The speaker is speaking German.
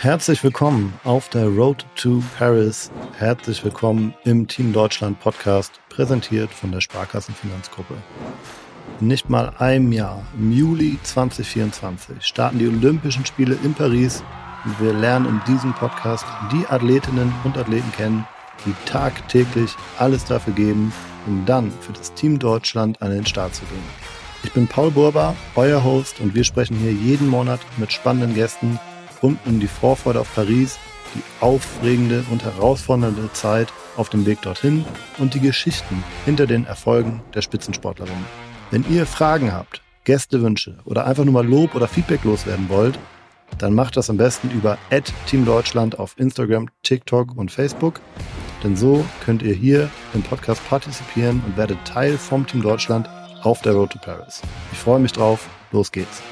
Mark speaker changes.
Speaker 1: Herzlich willkommen auf der Road to Paris. Herzlich willkommen im Team Deutschland Podcast, präsentiert von der Sparkassenfinanzgruppe. In nicht mal einem Jahr, im Juli 2024, starten die Olympischen Spiele in Paris und wir lernen in diesem Podcast die Athletinnen und Athleten kennen, die tagtäglich alles dafür geben, um dann für das Team Deutschland an den Start zu gehen. Ich bin Paul Burber, euer Host und wir sprechen hier jeden Monat mit spannenden Gästen rund um die Vorfreude auf Paris, die aufregende und herausfordernde Zeit auf dem Weg dorthin und die Geschichten hinter den Erfolgen der Spitzensportlerinnen. Wenn ihr Fragen habt, Gästewünsche oder einfach nur mal Lob oder Feedback loswerden wollt, dann macht das am besten über Team Deutschland auf Instagram, TikTok und Facebook. Denn so könnt ihr hier im Podcast partizipieren und werdet Teil vom Team Deutschland auf der Road to Paris. Ich freue mich drauf. Los geht's.